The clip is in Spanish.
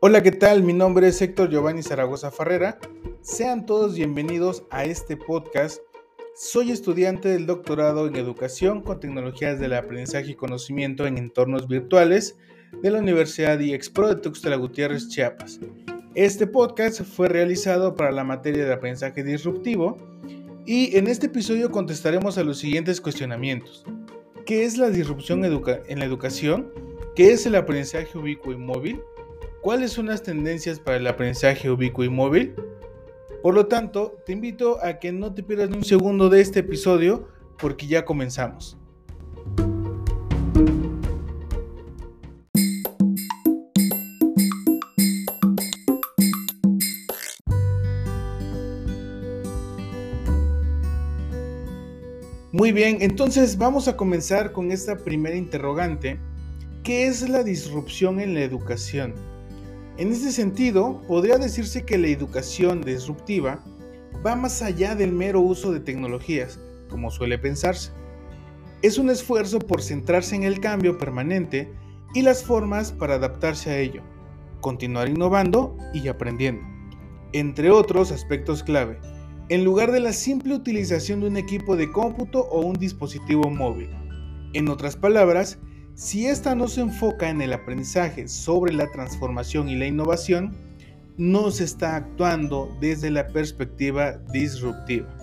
Hola, ¿qué tal? Mi nombre es Héctor Giovanni Zaragoza Ferrera. Sean todos bienvenidos a este podcast. Soy estudiante del doctorado en Educación con Tecnologías del Aprendizaje y Conocimiento en Entornos Virtuales de la Universidad IEXPRO de Tuxtla Gutiérrez, Chiapas. Este podcast fue realizado para la materia de aprendizaje disruptivo y en este episodio contestaremos a los siguientes cuestionamientos. ¿Qué es la disrupción en la educación? ¿Qué es el aprendizaje ubicuo y móvil? ¿Cuáles son las tendencias para el aprendizaje ubicuo y móvil? Por lo tanto, te invito a que no te pierdas ni un segundo de este episodio porque ya comenzamos. Muy bien, entonces vamos a comenzar con esta primera interrogante. ¿Qué es la disrupción en la educación? En este sentido, podría decirse que la educación disruptiva va más allá del mero uso de tecnologías, como suele pensarse. Es un esfuerzo por centrarse en el cambio permanente y las formas para adaptarse a ello, continuar innovando y aprendiendo, entre otros aspectos clave en lugar de la simple utilización de un equipo de cómputo o un dispositivo móvil. En otras palabras, si esta no se enfoca en el aprendizaje sobre la transformación y la innovación, no se está actuando desde la perspectiva disruptiva.